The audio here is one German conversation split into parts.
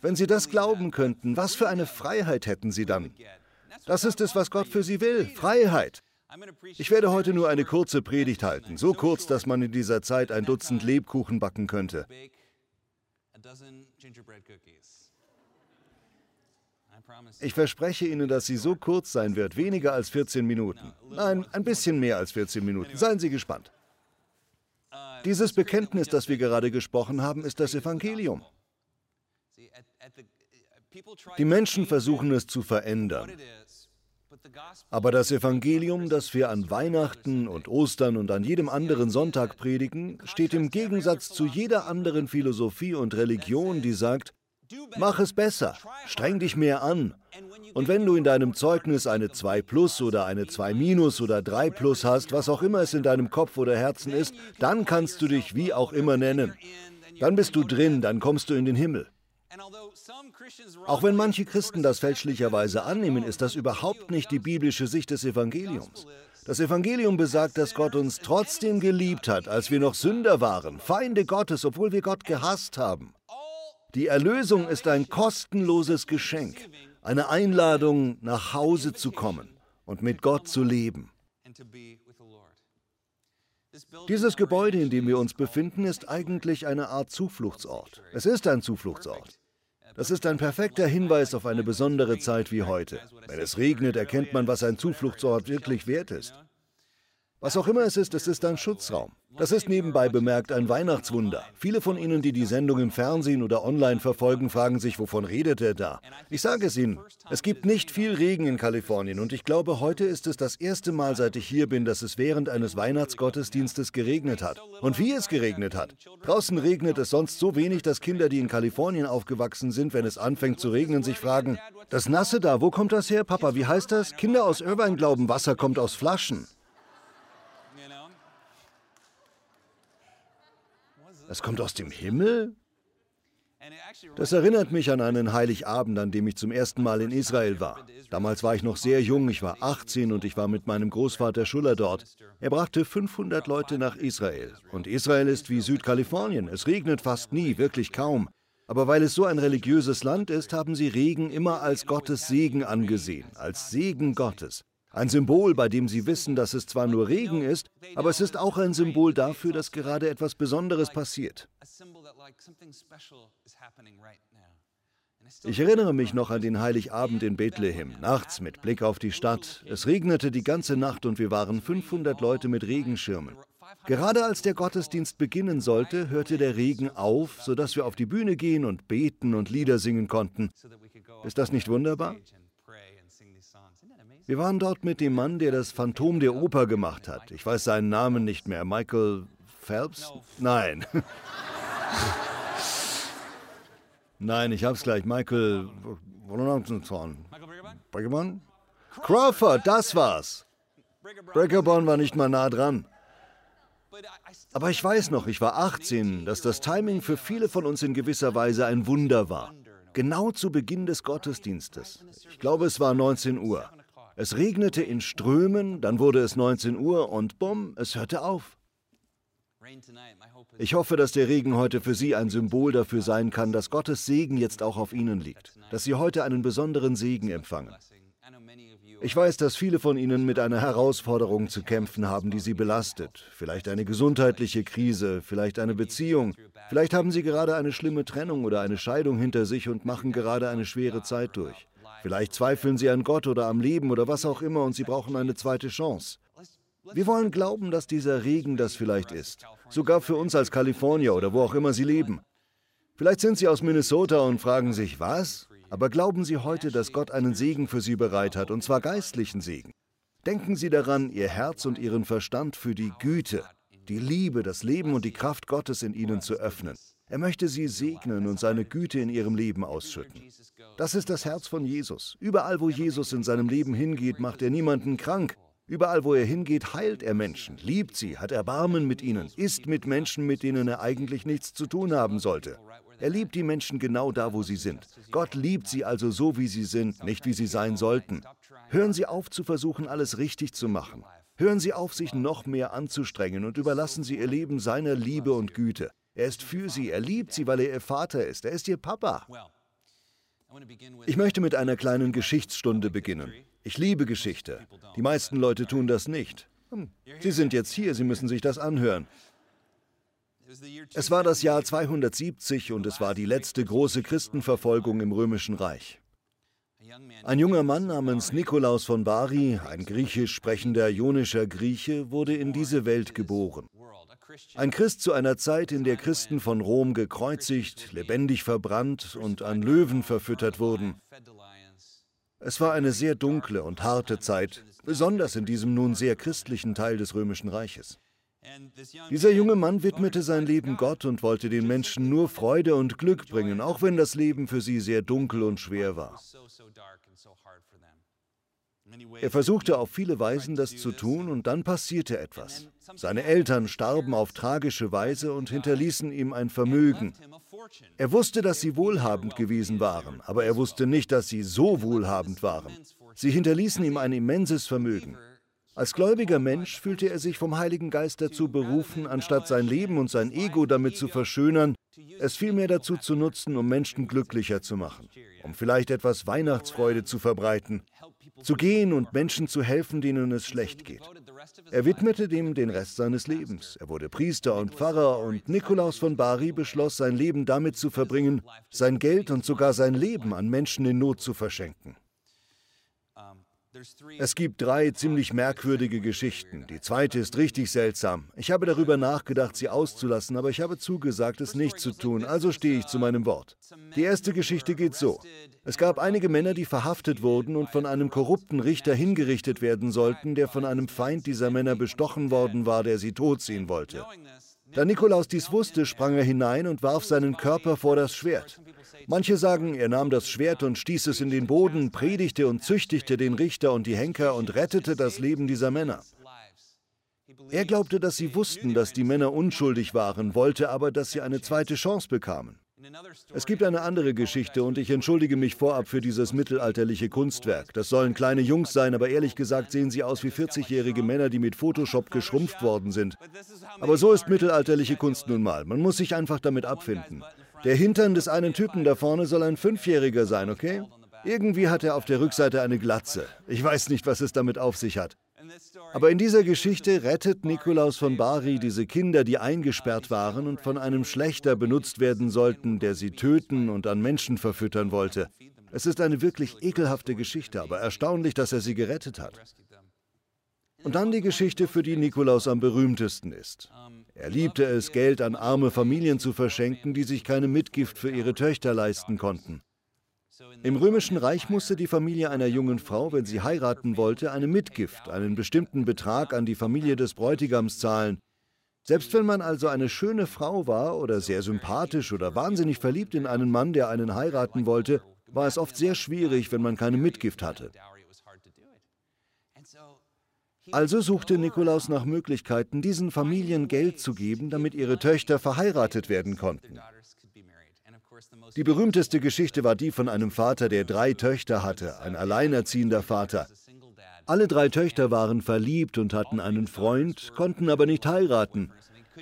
Wenn Sie das glauben könnten, was für eine Freiheit hätten Sie dann? Das ist es, was Gott für Sie will, Freiheit. Ich werde heute nur eine kurze Predigt halten, so kurz, dass man in dieser Zeit ein Dutzend Lebkuchen backen könnte. Ich verspreche Ihnen, dass sie so kurz sein wird, weniger als 14 Minuten. Nein, ein bisschen mehr als 14 Minuten. Seien Sie gespannt. Dieses Bekenntnis, das wir gerade gesprochen haben, ist das Evangelium. Die Menschen versuchen es zu verändern. Aber das Evangelium, das wir an Weihnachten und Ostern und an jedem anderen Sonntag predigen, steht im Gegensatz zu jeder anderen Philosophie und Religion, die sagt, mach es besser, streng dich mehr an. Und wenn du in deinem Zeugnis eine 2 plus oder eine 2 minus oder 3 plus hast, was auch immer es in deinem Kopf oder Herzen ist, dann kannst du dich wie auch immer nennen. Dann bist du drin, dann kommst du in den Himmel. Auch wenn manche Christen das fälschlicherweise annehmen, ist das überhaupt nicht die biblische Sicht des Evangeliums. Das Evangelium besagt, dass Gott uns trotzdem geliebt hat, als wir noch Sünder waren, Feinde Gottes, obwohl wir Gott gehasst haben. Die Erlösung ist ein kostenloses Geschenk, eine Einladung, nach Hause zu kommen und mit Gott zu leben. Dieses Gebäude, in dem wir uns befinden, ist eigentlich eine Art Zufluchtsort. Es ist ein Zufluchtsort. Das ist ein perfekter Hinweis auf eine besondere Zeit wie heute. Wenn es regnet, erkennt man, was ein Zufluchtsort wirklich wert ist. Was auch immer es ist, es ist ein Schutzraum. Das ist nebenbei bemerkt ein Weihnachtswunder. Viele von Ihnen, die die Sendung im Fernsehen oder online verfolgen, fragen sich, wovon redet er da? Ich sage es Ihnen, es gibt nicht viel Regen in Kalifornien und ich glaube, heute ist es das erste Mal, seit ich hier bin, dass es während eines Weihnachtsgottesdienstes geregnet hat. Und wie es geregnet hat. Draußen regnet es sonst so wenig, dass Kinder, die in Kalifornien aufgewachsen sind, wenn es anfängt zu regnen, sich fragen, das Nasse da, wo kommt das her, Papa, wie heißt das? Kinder aus Irvine glauben, Wasser kommt aus Flaschen. Es kommt aus dem Himmel? Das erinnert mich an einen Heiligabend, an dem ich zum ersten Mal in Israel war. Damals war ich noch sehr jung, ich war 18 und ich war mit meinem Großvater Schuller dort. Er brachte 500 Leute nach Israel. Und Israel ist wie Südkalifornien, es regnet fast nie, wirklich kaum. Aber weil es so ein religiöses Land ist, haben sie Regen immer als Gottes Segen angesehen, als Segen Gottes. Ein Symbol, bei dem sie wissen, dass es zwar nur Regen ist, aber es ist auch ein Symbol dafür, dass gerade etwas Besonderes passiert. Ich erinnere mich noch an den Heiligabend in Bethlehem, nachts mit Blick auf die Stadt. Es regnete die ganze Nacht und wir waren 500 Leute mit Regenschirmen. Gerade als der Gottesdienst beginnen sollte, hörte der Regen auf, sodass wir auf die Bühne gehen und beten und Lieder singen konnten. Ist das nicht wunderbar? Wir waren dort mit dem Mann, der das Phantom der Oper gemacht hat. Ich weiß seinen Namen nicht mehr. Michael Phelps? Nein. Nein, ich hab's gleich. Michael. Briggerborn? Crawford, das war's. Briggerborn war nicht mal nah dran. Aber ich weiß noch, ich war 18, dass das Timing für viele von uns in gewisser Weise ein Wunder war. Genau zu Beginn des Gottesdienstes. Ich glaube, es war 19 Uhr. Es regnete in Strömen, dann wurde es 19 Uhr und bumm, es hörte auf. Ich hoffe, dass der Regen heute für Sie ein Symbol dafür sein kann, dass Gottes Segen jetzt auch auf Ihnen liegt, dass Sie heute einen besonderen Segen empfangen. Ich weiß, dass viele von Ihnen mit einer Herausforderung zu kämpfen haben, die Sie belastet. Vielleicht eine gesundheitliche Krise, vielleicht eine Beziehung. Vielleicht haben Sie gerade eine schlimme Trennung oder eine Scheidung hinter sich und machen gerade eine schwere Zeit durch. Vielleicht zweifeln sie an Gott oder am Leben oder was auch immer und sie brauchen eine zweite Chance. Wir wollen glauben, dass dieser Regen das vielleicht ist. Sogar für uns als Kalifornier oder wo auch immer sie leben. Vielleicht sind sie aus Minnesota und fragen sich, was? Aber glauben Sie heute, dass Gott einen Segen für Sie bereit hat, und zwar geistlichen Segen? Denken Sie daran, Ihr Herz und Ihren Verstand für die Güte, die Liebe, das Leben und die Kraft Gottes in Ihnen zu öffnen. Er möchte sie segnen und seine Güte in ihrem Leben ausschütten. Das ist das Herz von Jesus. Überall, wo Jesus in seinem Leben hingeht, macht er niemanden krank. Überall, wo er hingeht, heilt er Menschen, liebt sie, hat Erbarmen mit ihnen, ist mit Menschen, mit denen er eigentlich nichts zu tun haben sollte. Er liebt die Menschen genau da, wo sie sind. Gott liebt sie also so, wie sie sind, nicht wie sie sein sollten. Hören Sie auf zu versuchen, alles richtig zu machen. Hören Sie auf, sich noch mehr anzustrengen und überlassen Sie Ihr Leben seiner Liebe und Güte. Er ist für sie, er liebt sie, weil er ihr Vater ist, er ist ihr Papa. Ich möchte mit einer kleinen Geschichtsstunde beginnen. Ich liebe Geschichte. Die meisten Leute tun das nicht. Hm, Sie sind jetzt hier, Sie müssen sich das anhören. Es war das Jahr 270 und es war die letzte große Christenverfolgung im Römischen Reich. Ein junger Mann namens Nikolaus von Bari, ein griechisch sprechender ionischer Grieche, wurde in diese Welt geboren. Ein Christ zu einer Zeit, in der Christen von Rom gekreuzigt, lebendig verbrannt und an Löwen verfüttert wurden. Es war eine sehr dunkle und harte Zeit, besonders in diesem nun sehr christlichen Teil des römischen Reiches. Dieser junge Mann widmete sein Leben Gott und wollte den Menschen nur Freude und Glück bringen, auch wenn das Leben für sie sehr dunkel und schwer war. Er versuchte auf viele Weisen das zu tun und dann passierte etwas. Seine Eltern starben auf tragische Weise und hinterließen ihm ein Vermögen. Er wusste, dass sie wohlhabend gewesen waren, aber er wusste nicht, dass sie so wohlhabend waren. Sie hinterließen ihm ein immenses Vermögen. Als gläubiger Mensch fühlte er sich vom Heiligen Geist dazu berufen, anstatt sein Leben und sein Ego damit zu verschönern, es vielmehr dazu zu nutzen, um Menschen glücklicher zu machen, um vielleicht etwas Weihnachtsfreude zu verbreiten, zu gehen und Menschen zu helfen, denen es schlecht geht. Er widmete dem den Rest seines Lebens. Er wurde Priester und Pfarrer und Nikolaus von Bari beschloss, sein Leben damit zu verbringen, sein Geld und sogar sein Leben an Menschen in Not zu verschenken. Es gibt drei ziemlich merkwürdige Geschichten. Die zweite ist richtig seltsam. Ich habe darüber nachgedacht, sie auszulassen, aber ich habe zugesagt, es nicht zu tun, also stehe ich zu meinem Wort. Die erste Geschichte geht so. Es gab einige Männer, die verhaftet wurden und von einem korrupten Richter hingerichtet werden sollten, der von einem Feind dieser Männer bestochen worden war, der sie totziehen wollte. Da Nikolaus dies wusste, sprang er hinein und warf seinen Körper vor das Schwert. Manche sagen, er nahm das Schwert und stieß es in den Boden, predigte und züchtigte den Richter und die Henker und rettete das Leben dieser Männer. Er glaubte, dass sie wussten, dass die Männer unschuldig waren, wollte aber, dass sie eine zweite Chance bekamen. Es gibt eine andere Geschichte und ich entschuldige mich vorab für dieses mittelalterliche Kunstwerk. Das sollen kleine Jungs sein, aber ehrlich gesagt sehen sie aus wie 40-jährige Männer, die mit Photoshop geschrumpft worden sind. Aber so ist mittelalterliche Kunst nun mal. Man muss sich einfach damit abfinden. Der Hintern des einen Typen da vorne soll ein Fünfjähriger sein, okay? Irgendwie hat er auf der Rückseite eine Glatze. Ich weiß nicht, was es damit auf sich hat. Aber in dieser Geschichte rettet Nikolaus von Bari diese Kinder, die eingesperrt waren und von einem Schlechter benutzt werden sollten, der sie töten und an Menschen verfüttern wollte. Es ist eine wirklich ekelhafte Geschichte, aber erstaunlich, dass er sie gerettet hat. Und dann die Geschichte, für die Nikolaus am berühmtesten ist. Er liebte es, Geld an arme Familien zu verschenken, die sich keine Mitgift für ihre Töchter leisten konnten. Im römischen Reich musste die Familie einer jungen Frau, wenn sie heiraten wollte, eine Mitgift, einen bestimmten Betrag an die Familie des Bräutigams zahlen. Selbst wenn man also eine schöne Frau war oder sehr sympathisch oder wahnsinnig verliebt in einen Mann, der einen heiraten wollte, war es oft sehr schwierig, wenn man keine Mitgift hatte. Also suchte Nikolaus nach Möglichkeiten, diesen Familien Geld zu geben, damit ihre Töchter verheiratet werden konnten. Die berühmteste Geschichte war die von einem Vater, der drei Töchter hatte, ein alleinerziehender Vater. Alle drei Töchter waren verliebt und hatten einen Freund, konnten aber nicht heiraten.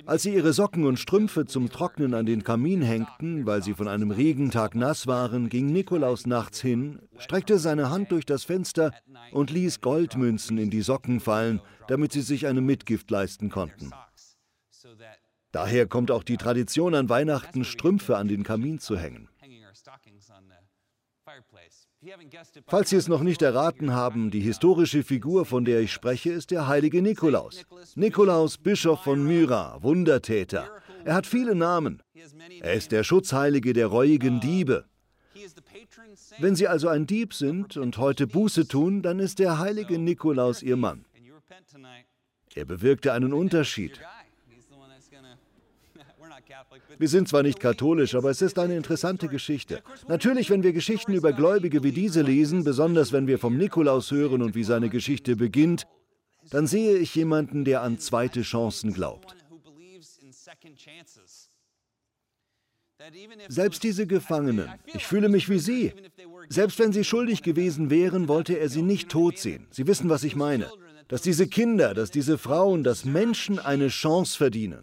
Als sie ihre Socken und Strümpfe zum Trocknen an den Kamin hängten, weil sie von einem Regentag nass waren, ging Nikolaus nachts hin, streckte seine Hand durch das Fenster und ließ Goldmünzen in die Socken fallen, damit sie sich eine Mitgift leisten konnten. Daher kommt auch die Tradition an Weihnachten, Strümpfe an den Kamin zu hängen. Falls Sie es noch nicht erraten haben, die historische Figur, von der ich spreche, ist der heilige Nikolaus. Nikolaus, Bischof von Myra, Wundertäter. Er hat viele Namen. Er ist der Schutzheilige der reuigen Diebe. Wenn Sie also ein Dieb sind und heute Buße tun, dann ist der heilige Nikolaus Ihr Mann. Er bewirkte einen Unterschied. Wir sind zwar nicht katholisch, aber es ist eine interessante Geschichte. Natürlich, wenn wir Geschichten über Gläubige wie diese lesen, besonders wenn wir vom Nikolaus hören und wie seine Geschichte beginnt, dann sehe ich jemanden, der an zweite Chancen glaubt. Selbst diese Gefangenen, ich fühle mich wie Sie. Selbst wenn sie schuldig gewesen wären, wollte er sie nicht tot sehen. Sie wissen, was ich meine. Dass diese Kinder, dass diese Frauen, dass Menschen eine Chance verdienen.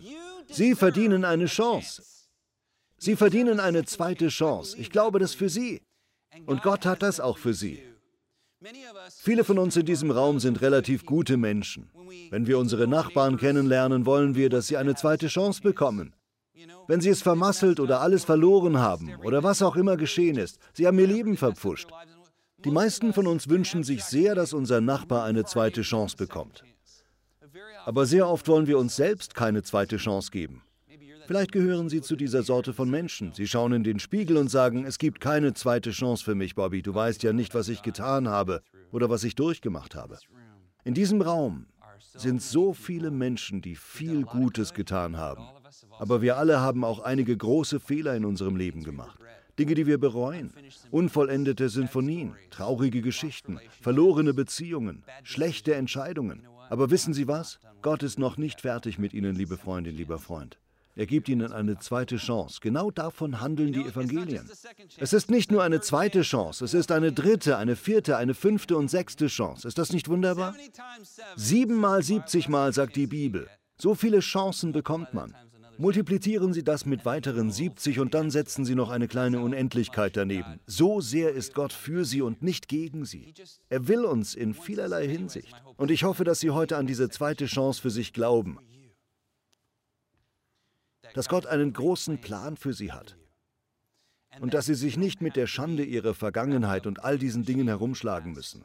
Sie verdienen eine Chance. Sie verdienen eine zweite Chance. Ich glaube das für Sie. Und Gott hat das auch für sie. Viele von uns in diesem Raum sind relativ gute Menschen. Wenn wir unsere Nachbarn kennenlernen, wollen wir, dass sie eine zweite Chance bekommen. Wenn sie es vermasselt oder alles verloren haben oder was auch immer geschehen ist, sie haben ihr Leben verpfuscht. Die meisten von uns wünschen sich sehr, dass unser Nachbar eine zweite Chance bekommt. Aber sehr oft wollen wir uns selbst keine zweite Chance geben. Vielleicht gehören Sie zu dieser Sorte von Menschen. Sie schauen in den Spiegel und sagen, es gibt keine zweite Chance für mich, Bobby. Du weißt ja nicht, was ich getan habe oder was ich durchgemacht habe. In diesem Raum sind so viele Menschen, die viel Gutes getan haben. Aber wir alle haben auch einige große Fehler in unserem Leben gemacht. Dinge, die wir bereuen. Unvollendete Sinfonien, traurige Geschichten, verlorene Beziehungen, schlechte Entscheidungen. Aber wissen Sie was? Gott ist noch nicht fertig mit Ihnen, liebe Freundin, lieber Freund. Er gibt ihnen eine zweite Chance. Genau davon handeln die Evangelien. Es ist nicht nur eine zweite Chance, es ist eine dritte, eine vierte, eine fünfte und sechste Chance. Ist das nicht wunderbar? Siebenmal, siebzigmal sagt die Bibel. So viele Chancen bekommt man. Multiplizieren Sie das mit weiteren 70 und dann setzen Sie noch eine kleine Unendlichkeit daneben. So sehr ist Gott für Sie und nicht gegen Sie. Er will uns in vielerlei Hinsicht. Und ich hoffe, dass Sie heute an diese zweite Chance für sich glauben dass Gott einen großen Plan für sie hat und dass sie sich nicht mit der Schande ihrer Vergangenheit und all diesen Dingen herumschlagen müssen.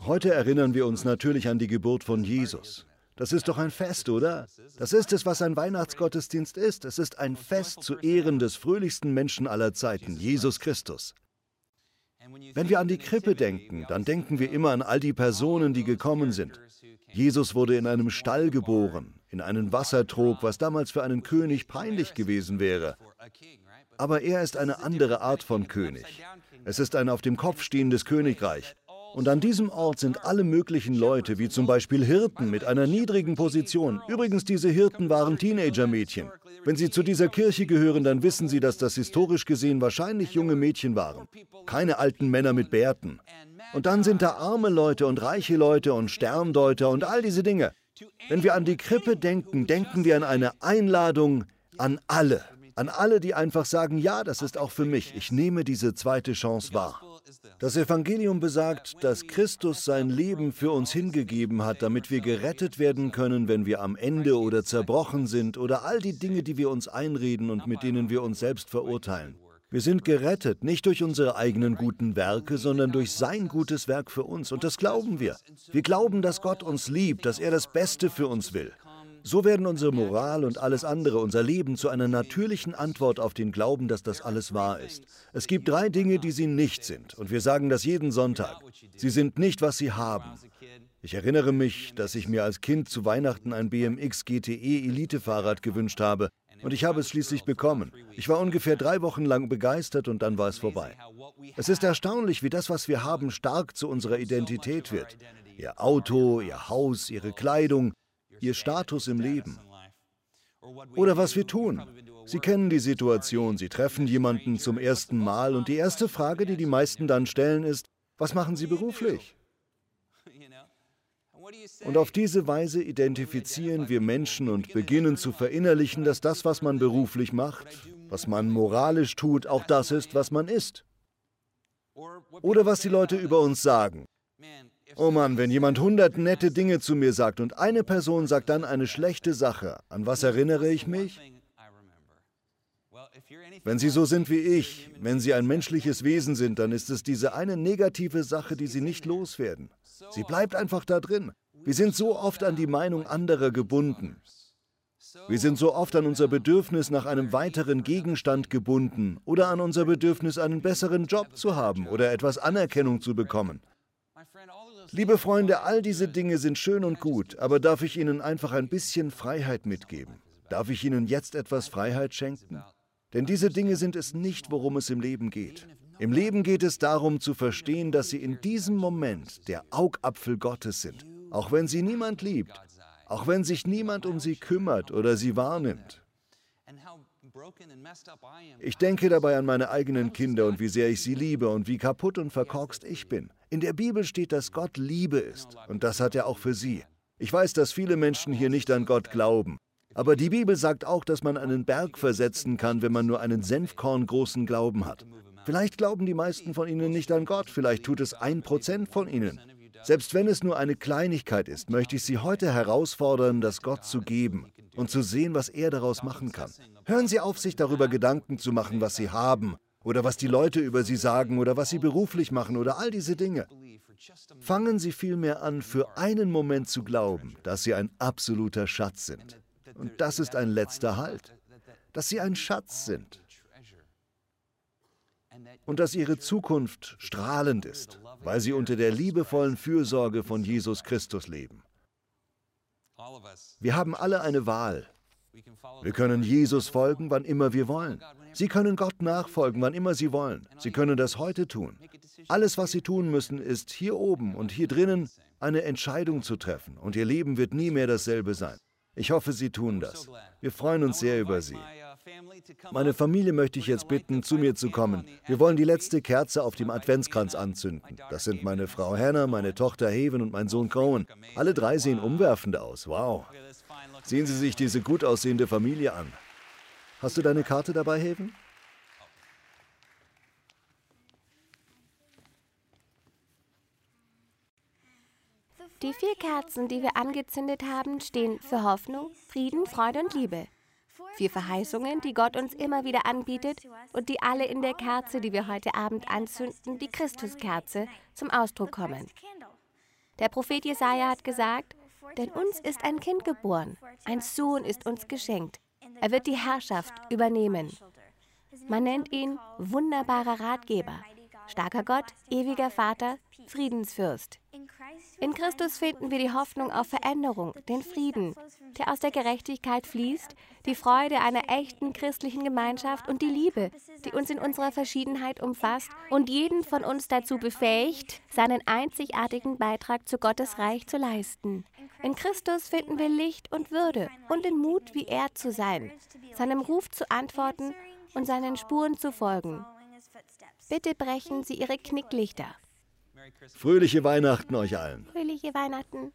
Heute erinnern wir uns natürlich an die Geburt von Jesus. Das ist doch ein Fest, oder? Das ist es, was ein Weihnachtsgottesdienst ist. Es ist ein Fest zu Ehren des fröhlichsten Menschen aller Zeiten, Jesus Christus. Wenn wir an die Krippe denken, dann denken wir immer an all die Personen, die gekommen sind. Jesus wurde in einem Stall geboren, in einen Wassertrog, was damals für einen König peinlich gewesen wäre. Aber er ist eine andere Art von König. Es ist ein auf dem Kopf stehendes Königreich. Und an diesem Ort sind alle möglichen Leute, wie zum Beispiel Hirten mit einer niedrigen Position. Übrigens, diese Hirten waren Teenager-Mädchen. Wenn Sie zu dieser Kirche gehören, dann wissen Sie, dass das historisch gesehen wahrscheinlich junge Mädchen waren. Keine alten Männer mit Bärten. Und dann sind da arme Leute und reiche Leute und Sterndeuter und all diese Dinge. Wenn wir an die Krippe denken, denken wir an eine Einladung an alle. An alle, die einfach sagen, ja, das ist auch für mich. Ich nehme diese zweite Chance wahr. Das Evangelium besagt, dass Christus sein Leben für uns hingegeben hat, damit wir gerettet werden können, wenn wir am Ende oder zerbrochen sind oder all die Dinge, die wir uns einreden und mit denen wir uns selbst verurteilen. Wir sind gerettet, nicht durch unsere eigenen guten Werke, sondern durch sein gutes Werk für uns. Und das glauben wir. Wir glauben, dass Gott uns liebt, dass er das Beste für uns will. So werden unsere Moral und alles andere, unser Leben zu einer natürlichen Antwort auf den Glauben, dass das alles wahr ist. Es gibt drei Dinge, die sie nicht sind. Und wir sagen das jeden Sonntag. Sie sind nicht, was sie haben. Ich erinnere mich, dass ich mir als Kind zu Weihnachten ein BMX GTE Elite-Fahrrad gewünscht habe. Und ich habe es schließlich bekommen. Ich war ungefähr drei Wochen lang begeistert und dann war es vorbei. Es ist erstaunlich, wie das, was wir haben, stark zu unserer Identität wird. Ihr Auto, ihr Haus, ihre Kleidung, ihr Status im Leben. Oder was wir tun. Sie kennen die Situation, Sie treffen jemanden zum ersten Mal und die erste Frage, die die meisten dann stellen, ist, was machen Sie beruflich? Und auf diese Weise identifizieren wir Menschen und beginnen zu verinnerlichen, dass das, was man beruflich macht, was man moralisch tut, auch das ist, was man ist. Oder was die Leute über uns sagen. Oh Mann, wenn jemand hundert nette Dinge zu mir sagt und eine Person sagt dann eine schlechte Sache, an was erinnere ich mich? Wenn Sie so sind wie ich, wenn Sie ein menschliches Wesen sind, dann ist es diese eine negative Sache, die Sie nicht loswerden. Sie bleibt einfach da drin. Wir sind so oft an die Meinung anderer gebunden. Wir sind so oft an unser Bedürfnis nach einem weiteren Gegenstand gebunden oder an unser Bedürfnis, einen besseren Job zu haben oder etwas Anerkennung zu bekommen. Liebe Freunde, all diese Dinge sind schön und gut, aber darf ich Ihnen einfach ein bisschen Freiheit mitgeben? Darf ich Ihnen jetzt etwas Freiheit schenken? Denn diese Dinge sind es nicht, worum es im Leben geht. Im Leben geht es darum zu verstehen, dass Sie in diesem Moment der Augapfel Gottes sind, auch wenn Sie niemand liebt, auch wenn sich niemand um Sie kümmert oder Sie wahrnimmt. Ich denke dabei an meine eigenen Kinder und wie sehr ich sie liebe und wie kaputt und verkorkst ich bin. In der Bibel steht, dass Gott Liebe ist und das hat er auch für sie. Ich weiß, dass viele Menschen hier nicht an Gott glauben, Aber die Bibel sagt auch, dass man einen Berg versetzen kann, wenn man nur einen Senfkorn großen Glauben hat. Vielleicht glauben die meisten von Ihnen nicht an Gott, vielleicht tut es ein Prozent von Ihnen. Selbst wenn es nur eine Kleinigkeit ist, möchte ich Sie heute herausfordern, das Gott zu geben und zu sehen, was er daraus machen kann. Hören Sie auf, sich darüber Gedanken zu machen, was Sie haben oder was die Leute über Sie sagen oder was Sie beruflich machen oder all diese Dinge. Fangen Sie vielmehr an, für einen Moment zu glauben, dass Sie ein absoluter Schatz sind. Und das ist ein letzter Halt, dass Sie ein Schatz sind und dass ihre Zukunft strahlend ist, weil sie unter der liebevollen Fürsorge von Jesus Christus leben. Wir haben alle eine Wahl. Wir können Jesus folgen, wann immer wir wollen. Sie können Gott nachfolgen, wann immer Sie wollen. Sie können das heute tun. Alles, was Sie tun müssen, ist hier oben und hier drinnen eine Entscheidung zu treffen. Und Ihr Leben wird nie mehr dasselbe sein. Ich hoffe, Sie tun das. Wir freuen uns sehr über Sie. Meine Familie möchte ich jetzt bitten, zu mir zu kommen. Wir wollen die letzte Kerze auf dem Adventskranz anzünden. Das sind meine Frau Hannah, meine Tochter Haven und mein Sohn Cohen. Alle drei sehen umwerfend aus. Wow. Sehen Sie sich diese gut aussehende Familie an. Hast du deine Karte dabei, Haven? Die vier Kerzen, die wir angezündet haben, stehen für Hoffnung, Frieden, Freude und Liebe. Vier Verheißungen, die Gott uns immer wieder anbietet und die alle in der Kerze, die wir heute Abend anzünden, die Christuskerze, zum Ausdruck kommen. Der Prophet Jesaja hat gesagt: Denn uns ist ein Kind geboren, ein Sohn ist uns geschenkt. Er wird die Herrschaft übernehmen. Man nennt ihn wunderbarer Ratgeber, starker Gott, ewiger Vater, Friedensfürst. In Christus finden wir die Hoffnung auf Veränderung, den Frieden, der aus der Gerechtigkeit fließt, die Freude einer echten christlichen Gemeinschaft und die Liebe, die uns in unserer Verschiedenheit umfasst und jeden von uns dazu befähigt, seinen einzigartigen Beitrag zu Gottes Reich zu leisten. In Christus finden wir Licht und Würde und den Mut, wie er zu sein, seinem Ruf zu antworten und seinen Spuren zu folgen. Bitte brechen Sie Ihre Knicklichter. Fröhliche Weihnachten euch allen. Fröhliche Weihnachten.